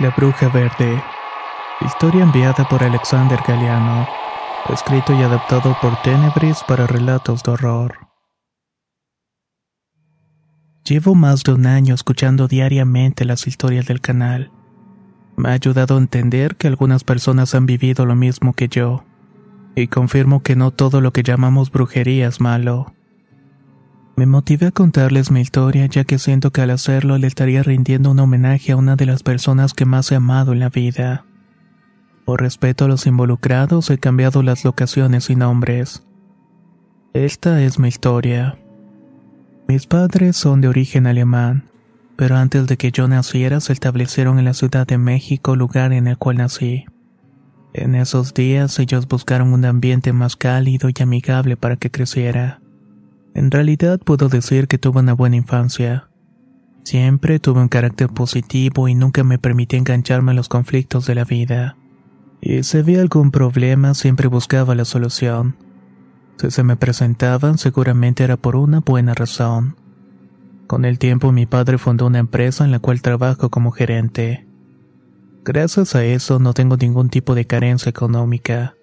La Bruja Verde. Historia enviada por Alexander Galeano. Escrito y adaptado por Tenebris para relatos de horror. Llevo más de un año escuchando diariamente las historias del canal. Me ha ayudado a entender que algunas personas han vivido lo mismo que yo. Y confirmo que no todo lo que llamamos brujería es malo. Me motivé a contarles mi historia ya que siento que al hacerlo le estaría rindiendo un homenaje a una de las personas que más he amado en la vida. Por respeto a los involucrados he cambiado las locaciones y nombres. Esta es mi historia. Mis padres son de origen alemán, pero antes de que yo naciera se establecieron en la Ciudad de México, lugar en el cual nací. En esos días ellos buscaron un ambiente más cálido y amigable para que creciera. En realidad puedo decir que tuve una buena infancia. Siempre tuve un carácter positivo y nunca me permití engancharme a los conflictos de la vida. Y si había algún problema siempre buscaba la solución. Si se me presentaban seguramente era por una buena razón. Con el tiempo mi padre fundó una empresa en la cual trabajo como gerente. Gracias a eso no tengo ningún tipo de carencia económica.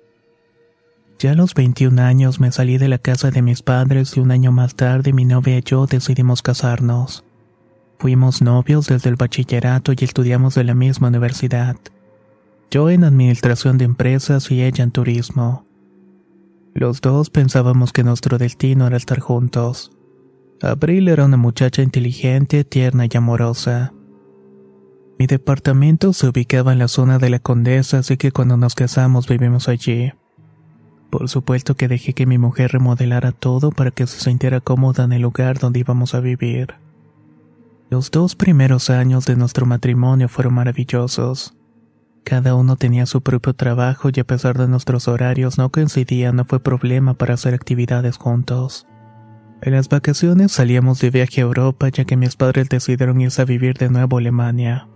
Ya a los 21 años me salí de la casa de mis padres y un año más tarde mi novia y yo decidimos casarnos. Fuimos novios desde el bachillerato y estudiamos de la misma universidad. Yo en administración de empresas y ella en turismo. Los dos pensábamos que nuestro destino era estar juntos. Abril era una muchacha inteligente, tierna y amorosa. Mi departamento se ubicaba en la zona de la Condesa, así que cuando nos casamos vivimos allí. Por supuesto que dejé que mi mujer remodelara todo para que se sintiera cómoda en el lugar donde íbamos a vivir. Los dos primeros años de nuestro matrimonio fueron maravillosos. Cada uno tenía su propio trabajo y a pesar de nuestros horarios no coincidían, no fue problema para hacer actividades juntos. En las vacaciones salíamos de viaje a Europa ya que mis padres decidieron irse a vivir de nuevo a Alemania.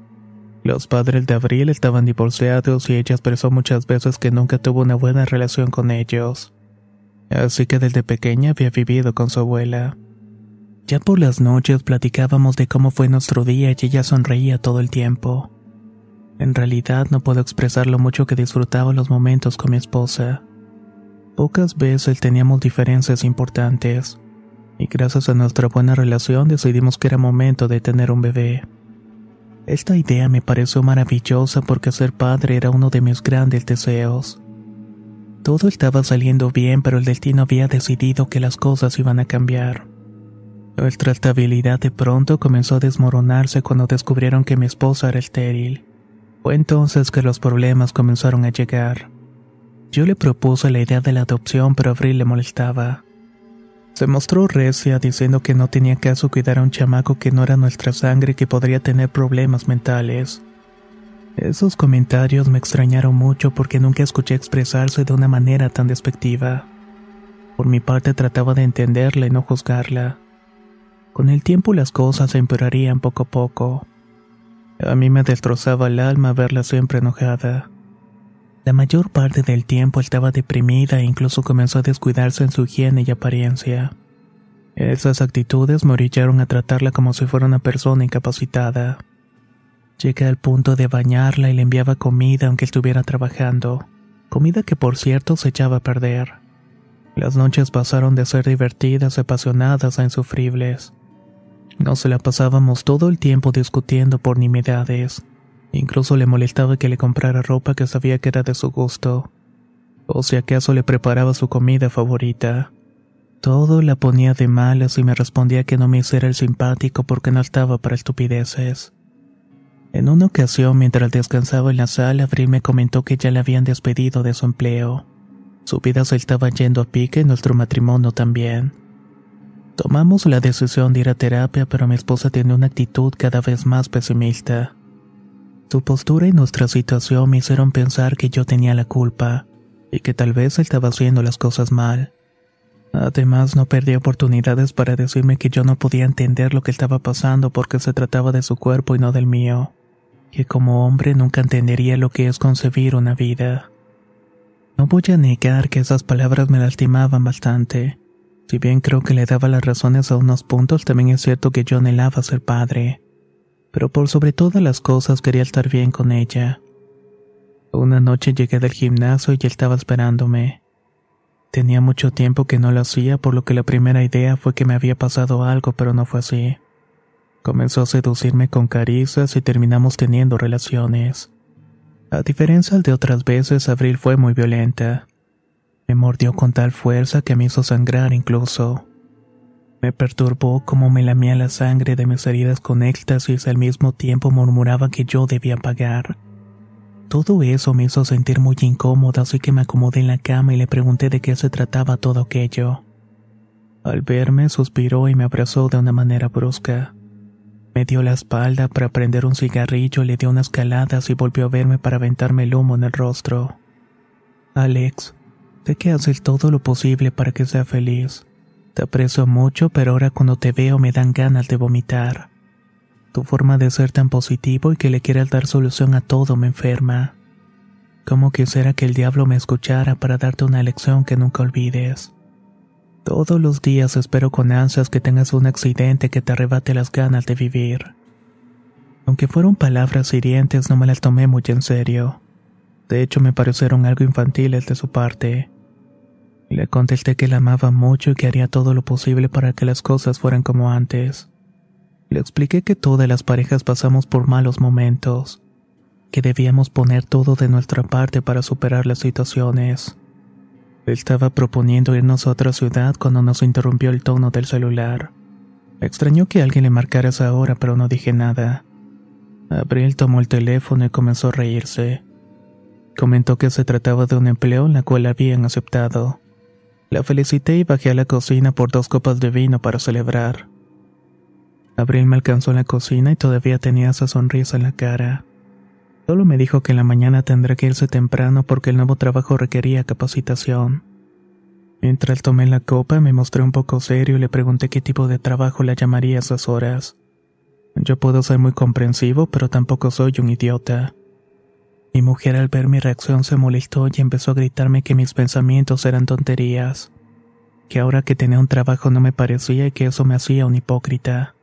Los padres de Abril estaban divorciados y ella expresó muchas veces que nunca tuvo una buena relación con ellos. Así que desde pequeña había vivido con su abuela. Ya por las noches platicábamos de cómo fue nuestro día y ella sonreía todo el tiempo. En realidad no puedo expresar lo mucho que disfrutaba los momentos con mi esposa. Pocas veces teníamos diferencias importantes, y gracias a nuestra buena relación decidimos que era momento de tener un bebé. Esta idea me pareció maravillosa porque ser padre era uno de mis grandes deseos. Todo estaba saliendo bien, pero el destino había decidido que las cosas iban a cambiar. Nuestra estabilidad de pronto comenzó a desmoronarse cuando descubrieron que mi esposa era estéril. Fue entonces que los problemas comenzaron a llegar. Yo le propuse la idea de la adopción, pero Abril le molestaba. Se mostró recia diciendo que no tenía caso cuidar a un chamaco que no era nuestra sangre y que podría tener problemas mentales. Esos comentarios me extrañaron mucho porque nunca escuché expresarse de una manera tan despectiva. Por mi parte trataba de entenderla y no juzgarla. Con el tiempo las cosas se empeorarían poco a poco. A mí me destrozaba el alma verla siempre enojada. La mayor parte del tiempo estaba deprimida e incluso comenzó a descuidarse en su higiene y apariencia. Esas actitudes me orillaron a tratarla como si fuera una persona incapacitada. Llegué al punto de bañarla y le enviaba comida aunque estuviera trabajando, comida que por cierto se echaba a perder. Las noches pasaron de ser divertidas, apasionadas a insufribles. Nos la pasábamos todo el tiempo discutiendo por nimiedades. Incluso le molestaba que le comprara ropa que sabía que era de su gusto. O si acaso le preparaba su comida favorita. Todo la ponía de malas y me respondía que no me hiciera el simpático porque no estaba para estupideces. En una ocasión, mientras descansaba en la sala, Abril me comentó que ya le habían despedido de su empleo. Su vida se estaba yendo a pique y nuestro matrimonio también. Tomamos la decisión de ir a terapia, pero mi esposa tiene una actitud cada vez más pesimista. Su postura y nuestra situación me hicieron pensar que yo tenía la culpa y que tal vez estaba haciendo las cosas mal. Además, no perdí oportunidades para decirme que yo no podía entender lo que estaba pasando porque se trataba de su cuerpo y no del mío, que como hombre nunca entendería lo que es concebir una vida. No voy a negar que esas palabras me lastimaban bastante. Si bien creo que le daba las razones a unos puntos, también es cierto que yo anhelaba ser padre. Pero por sobre todas las cosas quería estar bien con ella. Una noche llegué del gimnasio y él estaba esperándome. Tenía mucho tiempo que no lo hacía, por lo que la primera idea fue que me había pasado algo, pero no fue así. Comenzó a seducirme con caricias y terminamos teniendo relaciones. A diferencia de otras veces, Abril fue muy violenta. Me mordió con tal fuerza que me hizo sangrar incluso. Me perturbó como me lamía la sangre de mis heridas con éxtasis y al mismo tiempo murmuraba que yo debía pagar. Todo eso me hizo sentir muy incómoda, así que me acomodé en la cama y le pregunté de qué se trataba todo aquello. Al verme, suspiró y me abrazó de una manera brusca. Me dio la espalda para prender un cigarrillo, le dio unas caladas y volvió a verme para aventarme el humo en el rostro. Alex, sé que haces todo lo posible para que sea feliz. Te aprecio mucho, pero ahora cuando te veo me dan ganas de vomitar. Tu forma de ser tan positivo y que le quieras dar solución a todo me enferma. Como quisiera que el diablo me escuchara para darte una lección que nunca olvides. Todos los días espero con ansias que tengas un accidente que te arrebate las ganas de vivir. Aunque fueron palabras hirientes, no me las tomé muy en serio. De hecho, me parecieron algo infantiles de su parte. Le contesté que la amaba mucho y que haría todo lo posible para que las cosas fueran como antes. Le expliqué que todas las parejas pasamos por malos momentos, que debíamos poner todo de nuestra parte para superar las situaciones. Estaba proponiendo irnos a otra ciudad cuando nos interrumpió el tono del celular. Extrañó que alguien le marcara esa hora, pero no dije nada. Abril tomó el teléfono y comenzó a reírse. Comentó que se trataba de un empleo en la cual habían aceptado. La felicité y bajé a la cocina por dos copas de vino para celebrar. Abril me alcanzó en la cocina y todavía tenía esa sonrisa en la cara. Solo me dijo que en la mañana tendré que irse temprano porque el nuevo trabajo requería capacitación. Mientras tomé la copa me mostré un poco serio y le pregunté qué tipo de trabajo la llamaría a esas horas. Yo puedo ser muy comprensivo, pero tampoco soy un idiota. Mi mujer al ver mi reacción se molestó y empezó a gritarme que mis pensamientos eran tonterías, que ahora que tenía un trabajo no me parecía y que eso me hacía un hipócrita.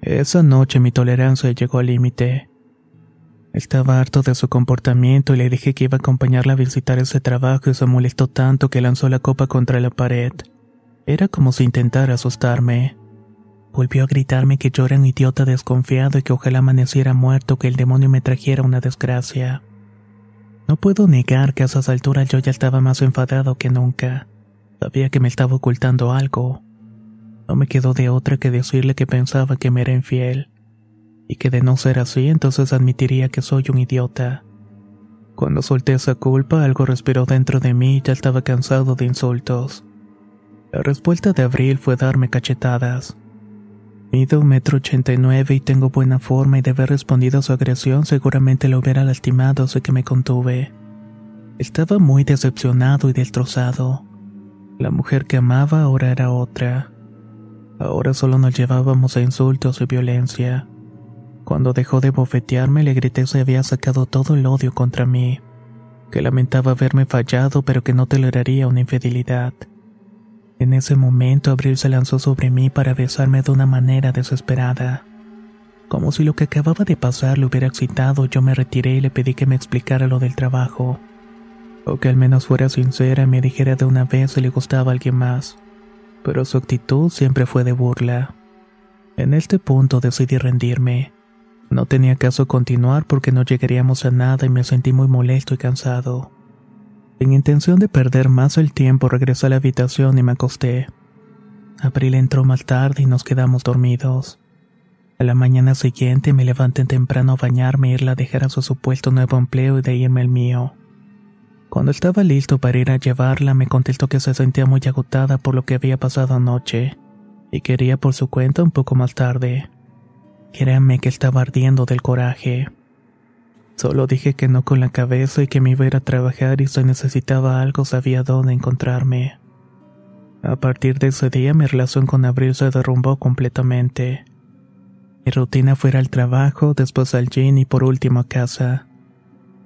Esa noche mi tolerancia llegó al límite. Estaba harto de su comportamiento y le dije que iba a acompañarla a visitar ese trabajo y se molestó tanto que lanzó la copa contra la pared. Era como si intentara asustarme. Volvió a gritarme que yo era un idiota desconfiado y que ojalá amaneciera muerto que el demonio me trajera una desgracia. No puedo negar que a esas alturas yo ya estaba más enfadado que nunca. Sabía que me estaba ocultando algo. No me quedó de otra que decirle que pensaba que me era infiel, y que de no ser así entonces admitiría que soy un idiota. Cuando solté esa culpa, algo respiró dentro de mí y ya estaba cansado de insultos. La respuesta de Abril fue darme cachetadas. Mido un metro ochenta y nueve y tengo buena forma y de haber respondido a su agresión seguramente lo hubiera lastimado, sé que me contuve. Estaba muy decepcionado y destrozado. La mujer que amaba ahora era otra. Ahora solo nos llevábamos a insultos y violencia. Cuando dejó de bofetearme le grité si había sacado todo el odio contra mí, que lamentaba haberme fallado pero que no toleraría una infidelidad. En ese momento Abril se lanzó sobre mí para besarme de una manera desesperada. Como si lo que acababa de pasar le hubiera excitado, yo me retiré y le pedí que me explicara lo del trabajo. O que al menos fuera sincera y me dijera de una vez si le gustaba a alguien más pero su actitud siempre fue de burla. En este punto decidí rendirme. No tenía caso continuar porque no llegaríamos a nada y me sentí muy molesto y cansado. Sin intención de perder más el tiempo, regresé a la habitación y me acosté. Abril entró más tarde y nos quedamos dormidos. A la mañana siguiente me levanté temprano a bañarme e irla a dejar a su supuesto nuevo empleo y de irme al mío. Cuando estaba listo para ir a llevarla, me contestó que se sentía muy agotada por lo que había pasado anoche y quería por su cuenta un poco más tarde. Créanme que estaba ardiendo del coraje. Solo dije que no con la cabeza y que me iba a ir a trabajar y si necesitaba algo sabía dónde encontrarme. A partir de ese día mi relación con Abril se derrumbó completamente. Mi rutina fue al trabajo, después al gym y por último a casa.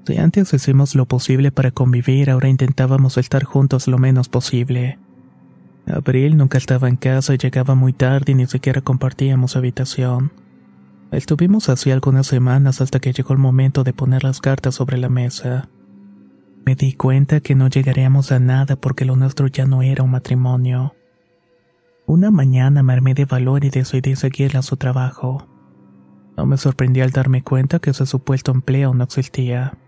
Si antes hicimos lo posible para convivir, ahora intentábamos estar juntos lo menos posible. Abril nunca estaba en casa y llegaba muy tarde y ni siquiera compartíamos habitación. Estuvimos así algunas semanas hasta que llegó el momento de poner las cartas sobre la mesa. Me di cuenta que no llegaríamos a nada porque lo nuestro ya no era un matrimonio. Una mañana me armé de valor y decidí seguirle a su trabajo. No me sorprendí al darme cuenta que ese supuesto empleo no existía.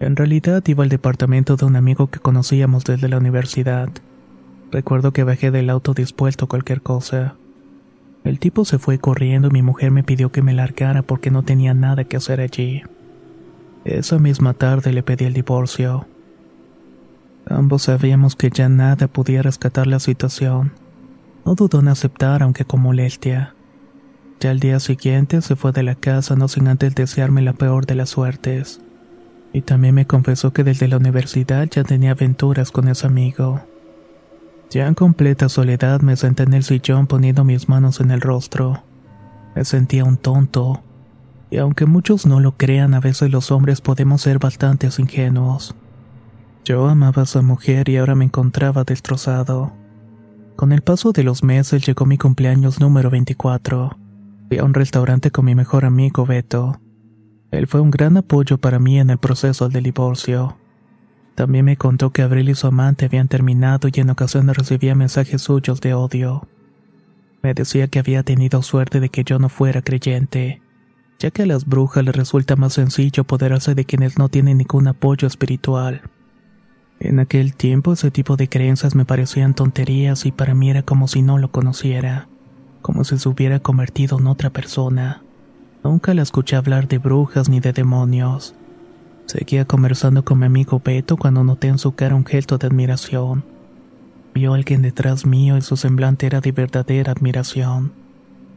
En realidad iba al departamento de un amigo que conocíamos desde la universidad. Recuerdo que bajé del auto dispuesto a cualquier cosa. El tipo se fue corriendo y mi mujer me pidió que me largara porque no tenía nada que hacer allí. Esa misma tarde le pedí el divorcio. Ambos sabíamos que ya nada podía rescatar la situación. No dudó en aceptar, aunque con molestia. Ya al día siguiente se fue de la casa no sin antes desearme la peor de las suertes. Y también me confesó que desde la universidad ya tenía aventuras con ese amigo. Ya en completa soledad me senté en el sillón poniendo mis manos en el rostro. Me sentía un tonto. Y aunque muchos no lo crean, a veces los hombres podemos ser bastante ingenuos. Yo amaba a esa mujer y ahora me encontraba destrozado. Con el paso de los meses llegó mi cumpleaños número 24. Fui a un restaurante con mi mejor amigo Beto. Él fue un gran apoyo para mí en el proceso del divorcio. También me contó que Abril y su amante habían terminado y en ocasiones recibía mensajes suyos de odio. Me decía que había tenido suerte de que yo no fuera creyente, ya que a las brujas les resulta más sencillo poderse de quienes no tienen ningún apoyo espiritual. En aquel tiempo ese tipo de creencias me parecían tonterías y para mí era como si no lo conociera, como si se hubiera convertido en otra persona. Nunca la escuché hablar de brujas ni de demonios. Seguía conversando con mi amigo Beto cuando noté en su cara un gesto de admiración. Vio a alguien detrás mío y su semblante era de verdadera admiración.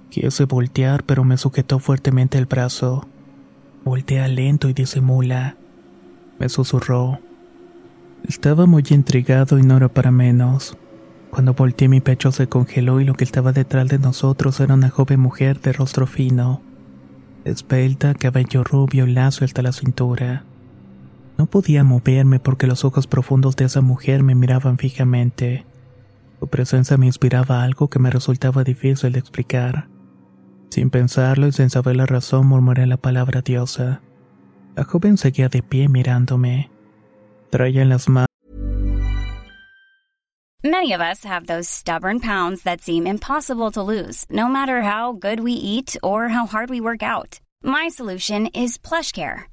Quise voltear, pero me sujetó fuertemente el brazo. Voltea lento y disimula. Me susurró. Estaba muy intrigado y no era para menos. Cuando volteé mi pecho se congeló y lo que estaba detrás de nosotros era una joven mujer de rostro fino, esbelta, cabello rubio y lazo hasta la cintura. No podía moverme porque los ojos profundos de esa mujer me miraban fijamente. Su presencia me inspiraba algo que me resultaba difícil de explicar. Sin pensarlo y sin saber la razón murmuré la palabra diosa. La joven seguía de pie mirándome. Traía en las manos. Many of us have those stubborn pounds that seem impossible to lose, no matter how good we eat or how hard we work out. My solution is PlushCare.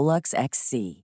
Rolex XC.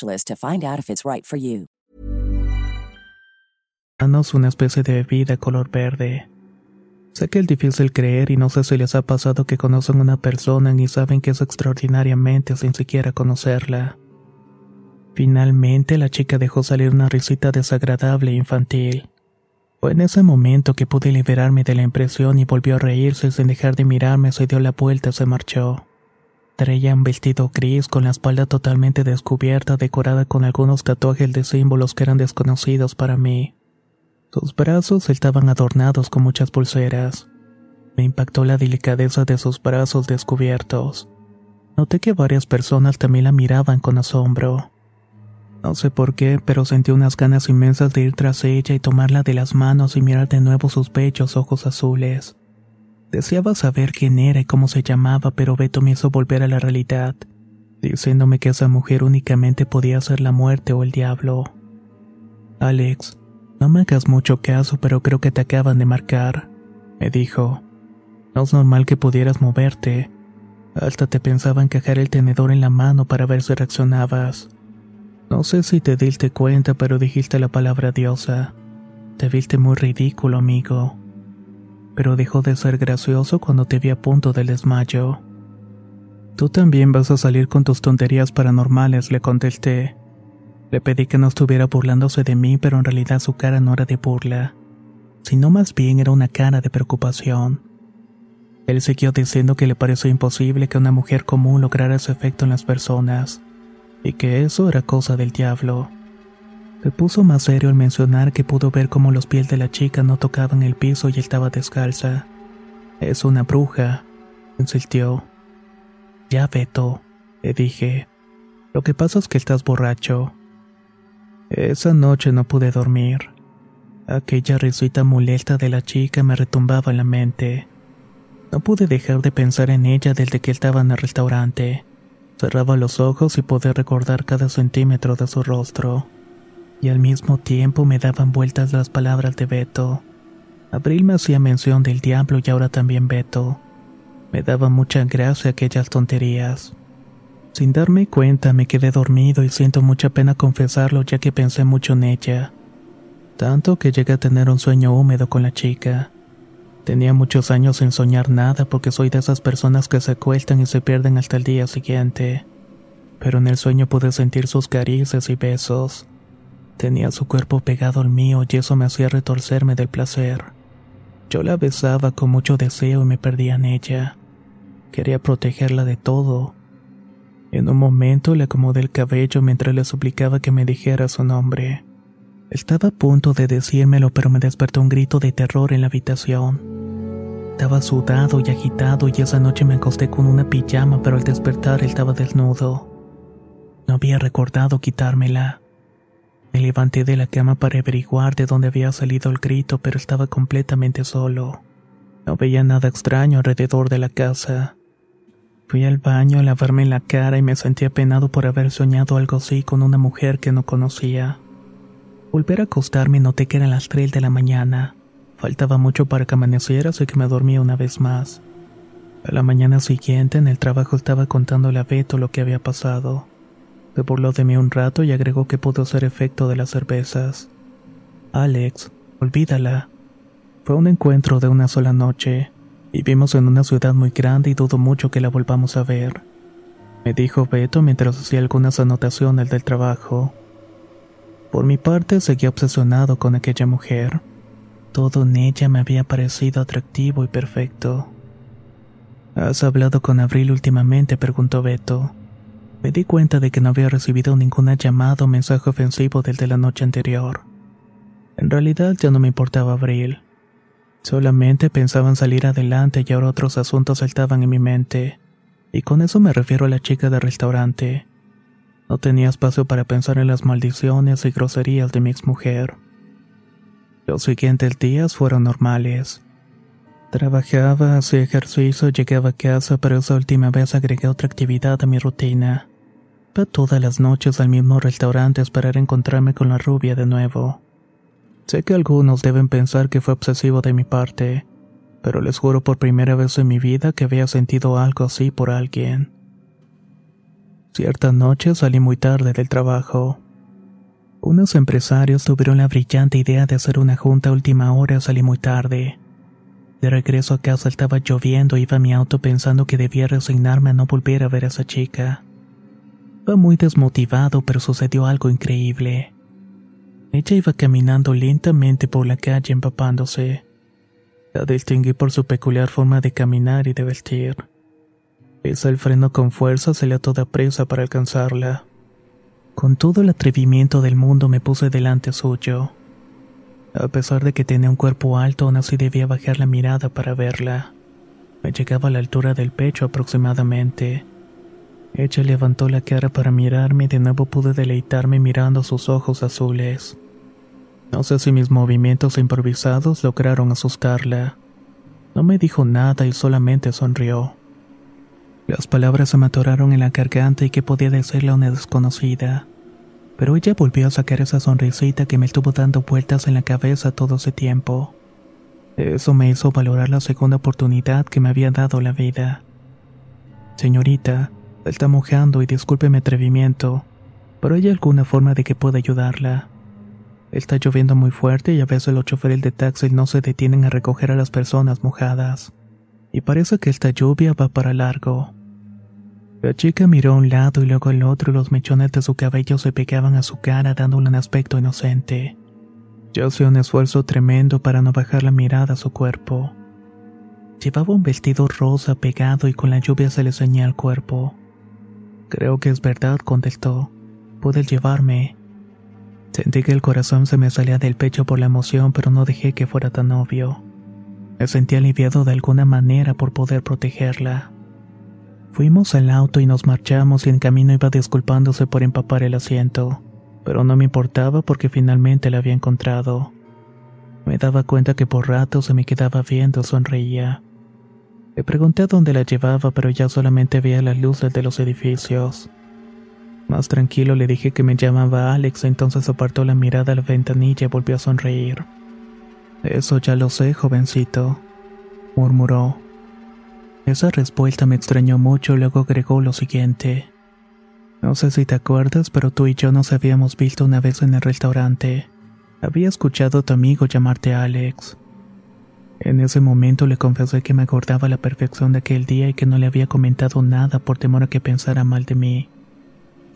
to find out if it's right for you. Una especie de bebida color verde. Sé que es difícil creer y no sé si les ha pasado que conocen una persona y saben que es extraordinariamente sin siquiera conocerla. Finalmente la chica dejó salir una risita desagradable e infantil. Fue en ese momento que pude liberarme de la impresión y volvió a reírse sin dejar de mirarme, se dio la vuelta y se marchó. Traía un vestido gris con la espalda totalmente descubierta, decorada con algunos tatuajes de símbolos que eran desconocidos para mí. Sus brazos estaban adornados con muchas pulseras. Me impactó la delicadeza de sus brazos descubiertos. Noté que varias personas también la miraban con asombro. No sé por qué, pero sentí unas ganas inmensas de ir tras ella y tomarla de las manos y mirar de nuevo sus bellos ojos azules. Deseaba saber quién era y cómo se llamaba, pero Beto me hizo volver a la realidad, diciéndome que esa mujer únicamente podía ser la muerte o el diablo. Alex, no me hagas mucho caso, pero creo que te acaban de marcar, me dijo. No es normal que pudieras moverte. Hasta te pensaba encajar el tenedor en la mano para ver si reaccionabas. No sé si te diste cuenta, pero dijiste la palabra diosa. Te viste muy ridículo, amigo pero dejó de ser gracioso cuando te vi a punto del desmayo. Tú también vas a salir con tus tonterías paranormales, le contesté. Le pedí que no estuviera burlándose de mí, pero en realidad su cara no era de burla, sino más bien era una cara de preocupación. Él siguió diciendo que le pareció imposible que una mujer común lograra ese efecto en las personas, y que eso era cosa del diablo. Se puso más serio al mencionar que pudo ver cómo los pies de la chica no tocaban el piso y estaba descalza. Es una bruja, insistió. Ya, Beto, le dije. Lo que pasa es que estás borracho. Esa noche no pude dormir. Aquella risita molesta de la chica me retumbaba en la mente. No pude dejar de pensar en ella desde que estaba en el restaurante. Cerraba los ojos y pude recordar cada centímetro de su rostro y al mismo tiempo me daban vueltas las palabras de Beto. Abril me hacía mención del diablo y ahora también Beto. Me daba mucha gracia aquellas tonterías. Sin darme cuenta me quedé dormido y siento mucha pena confesarlo ya que pensé mucho en ella. Tanto que llegué a tener un sueño húmedo con la chica. Tenía muchos años sin soñar nada porque soy de esas personas que se acuestan y se pierden hasta el día siguiente. Pero en el sueño pude sentir sus caricias y besos. Tenía su cuerpo pegado al mío y eso me hacía retorcerme del placer. Yo la besaba con mucho deseo y me perdía en ella. Quería protegerla de todo. En un momento le acomodé el cabello mientras le suplicaba que me dijera su nombre. Estaba a punto de decírmelo, pero me despertó un grito de terror en la habitación. Estaba sudado y agitado y esa noche me acosté con una pijama, pero al despertar estaba desnudo. No había recordado quitármela. Me levanté de la cama para averiguar de dónde había salido el grito, pero estaba completamente solo. No veía nada extraño alrededor de la casa. Fui al baño a lavarme la cara y me sentí apenado por haber soñado algo así con una mujer que no conocía. Volver a acostarme noté que eran las 3 de la mañana. Faltaba mucho para que amaneciera, así que me dormí una vez más. A la mañana siguiente en el trabajo estaba contándole a Beto lo que había pasado. Se burló de mí un rato y agregó que pudo ser efecto de las cervezas. Alex, olvídala. Fue un encuentro de una sola noche. Vivimos en una ciudad muy grande y dudo mucho que la volvamos a ver. Me dijo Beto mientras hacía algunas anotaciones del trabajo. Por mi parte seguía obsesionado con aquella mujer. Todo en ella me había parecido atractivo y perfecto. ¿Has hablado con Abril últimamente? preguntó Beto. Me di cuenta de que no había recibido ninguna llamada o mensaje ofensivo desde la noche anterior. En realidad ya no me importaba Abril. Solamente pensaba en salir adelante y ahora otros asuntos saltaban en mi mente. Y con eso me refiero a la chica del restaurante. No tenía espacio para pensar en las maldiciones y groserías de mi exmujer. Los siguientes días fueron normales. Trabajaba, hacía ejercicio, llegaba a casa, pero esa última vez agregué otra actividad a mi rutina. Iba todas las noches al mismo restaurante a esperar encontrarme con la rubia de nuevo. Sé que algunos deben pensar que fue obsesivo de mi parte, pero les juro por primera vez en mi vida que había sentido algo así por alguien. Cierta noche salí muy tarde del trabajo. Unos empresarios tuvieron la brillante idea de hacer una junta a última hora y salí muy tarde. De regreso a casa estaba lloviendo iba a mi auto pensando que debía resignarme a no volver a ver a esa chica. Iba muy desmotivado, pero sucedió algo increíble. Ella iba caminando lentamente por la calle empapándose. La distinguí por su peculiar forma de caminar y de vestir. Pisa el freno con fuerza, se a toda presa para alcanzarla. Con todo el atrevimiento del mundo me puse delante suyo. A pesar de que tenía un cuerpo alto, aún así debía bajar la mirada para verla. Me llegaba a la altura del pecho aproximadamente. Ella levantó la cara para mirarme y de nuevo pude deleitarme mirando sus ojos azules. No sé si mis movimientos improvisados lograron asustarla. No me dijo nada y solamente sonrió. Las palabras se me atoraron en la garganta y que podía decirle a una desconocida. Pero ella volvió a sacar esa sonrisita que me estuvo dando vueltas en la cabeza todo ese tiempo. Eso me hizo valorar la segunda oportunidad que me había dado la vida. Señorita, está mojando y disculpe mi atrevimiento, pero hay alguna forma de que pueda ayudarla. Está lloviendo muy fuerte y a veces los choferes de taxi no se detienen a recoger a las personas mojadas. Y parece que esta lluvia va para largo. La chica miró a un lado y luego al otro y los mechones de su cabello se pegaban a su cara dándole un aspecto inocente. Yo hacía un esfuerzo tremendo para no bajar la mirada a su cuerpo. Llevaba un vestido rosa pegado y con la lluvia se le ceñía el cuerpo. Creo que es verdad, contestó. Puedes llevarme. Sentí que el corazón se me salía del pecho por la emoción, pero no dejé que fuera tan obvio. Me sentí aliviado de alguna manera por poder protegerla. Fuimos al auto y nos marchamos y en camino iba disculpándose por empapar el asiento, pero no me importaba porque finalmente la había encontrado. Me daba cuenta que por rato se me quedaba viendo, sonreía. Le pregunté a dónde la llevaba, pero ya solamente veía las luces de los edificios. Más tranquilo le dije que me llamaba Alex, entonces apartó la mirada a la ventanilla y volvió a sonreír. Eso ya lo sé, jovencito, murmuró. Esa respuesta me extrañó mucho, luego agregó lo siguiente. No sé si te acuerdas, pero tú y yo nos habíamos visto una vez en el restaurante. Había escuchado a tu amigo llamarte Alex. En ese momento le confesé que me acordaba la perfección de aquel día y que no le había comentado nada por temor a que pensara mal de mí.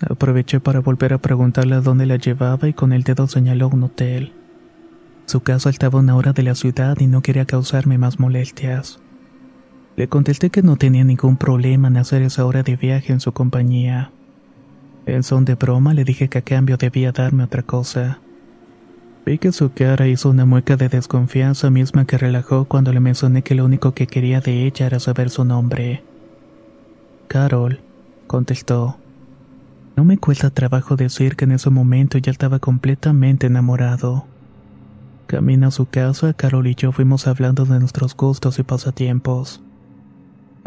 Aproveché para volver a preguntarle a dónde la llevaba y con el dedo señaló un hotel. Su casa estaba a una hora de la ciudad y no quería causarme más molestias. Le contesté que no tenía ningún problema en hacer esa hora de viaje en su compañía. En son de broma le dije que a cambio debía darme otra cosa. Vi que su cara hizo una mueca de desconfianza misma que relajó cuando le mencioné que lo único que quería de ella era saber su nombre. Carol, contestó. No me cuesta trabajo decir que en ese momento ya estaba completamente enamorado. Camino a su casa, Carol y yo fuimos hablando de nuestros gustos y pasatiempos.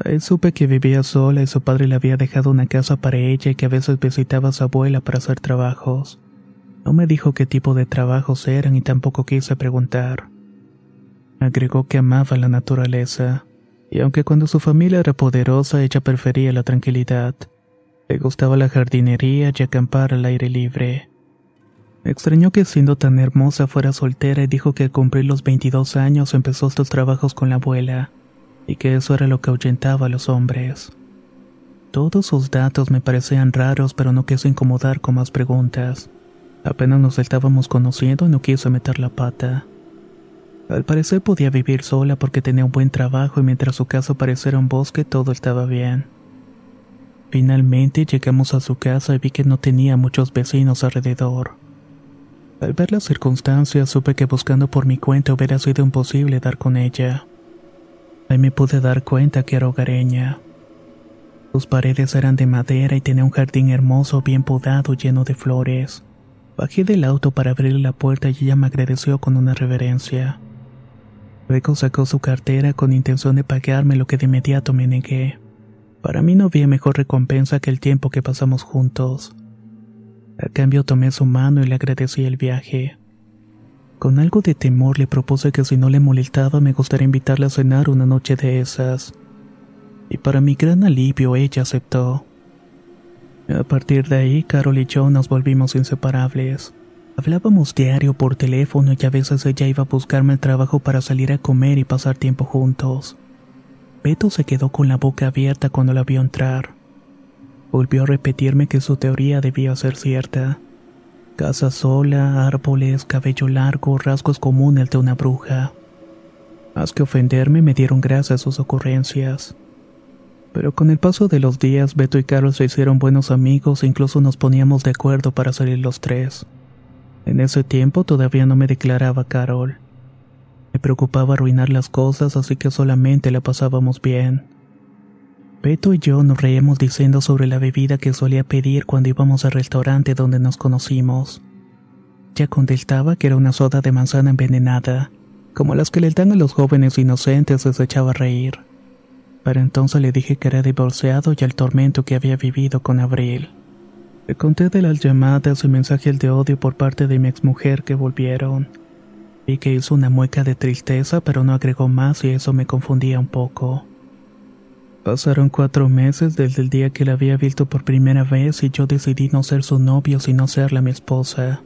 Ahí supe que vivía sola y su padre le había dejado una casa para ella y que a veces visitaba a su abuela para hacer trabajos. No me dijo qué tipo de trabajos eran y tampoco quise preguntar. Agregó que amaba la naturaleza, y aunque cuando su familia era poderosa ella prefería la tranquilidad, le gustaba la jardinería y acampar al aire libre. Me extrañó que siendo tan hermosa fuera soltera y dijo que al cumplir los 22 años empezó estos trabajos con la abuela, y que eso era lo que ahuyentaba a los hombres. Todos sus datos me parecían raros, pero no quise incomodar con más preguntas. Apenas nos estábamos conociendo y no quise meter la pata. Al parecer podía vivir sola porque tenía un buen trabajo y mientras su casa pareciera un bosque todo estaba bien. Finalmente llegamos a su casa y vi que no tenía muchos vecinos alrededor. Al ver las circunstancias supe que buscando por mi cuenta hubiera sido imposible dar con ella. Ahí me pude dar cuenta que era hogareña. Sus paredes eran de madera y tenía un jardín hermoso bien podado lleno de flores. Bajé del auto para abrirle la puerta y ella me agradeció con una reverencia. Luego sacó su cartera con intención de pagarme lo que de inmediato me negué. Para mí no había mejor recompensa que el tiempo que pasamos juntos. A cambio tomé su mano y le agradecí el viaje. Con algo de temor le propuse que si no le molestaba me gustaría invitarla a cenar una noche de esas. Y para mi gran alivio ella aceptó. A partir de ahí, Carol y yo nos volvimos inseparables. Hablábamos diario por teléfono y a veces ella iba a buscarme el trabajo para salir a comer y pasar tiempo juntos. Beto se quedó con la boca abierta cuando la vio entrar. Volvió a repetirme que su teoría debía ser cierta. Casa sola, árboles, cabello largo, rasgos comunes de una bruja. Más que ofenderme, me dieron gracias a sus ocurrencias. Pero con el paso de los días, Beto y Carol se hicieron buenos amigos e incluso nos poníamos de acuerdo para salir los tres. En ese tiempo todavía no me declaraba Carol. Me preocupaba arruinar las cosas, así que solamente la pasábamos bien. Beto y yo nos reíamos diciendo sobre la bebida que solía pedir cuando íbamos al restaurante donde nos conocimos. Ya contestaba que era una soda de manzana envenenada, como las que le dan a los jóvenes inocentes, se echaba a reír. Para entonces le dije que era divorciado y al tormento que había vivido con Abril. Le conté de las llamadas y mensajes de odio por parte de mi exmujer que volvieron. Vi que hizo una mueca de tristeza, pero no agregó más y eso me confundía un poco. Pasaron cuatro meses desde el día que la había visto por primera vez y yo decidí no ser su novio sino serla mi esposa.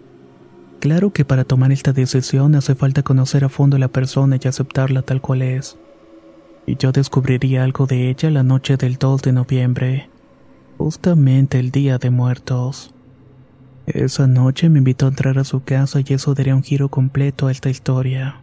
Claro que para tomar esta decisión hace falta conocer a fondo a la persona y aceptarla tal cual es. Y yo descubriría algo de ella la noche del 2 de noviembre justamente el Día de Muertos. Esa noche me invitó a entrar a su casa y eso daría un giro completo a esta historia.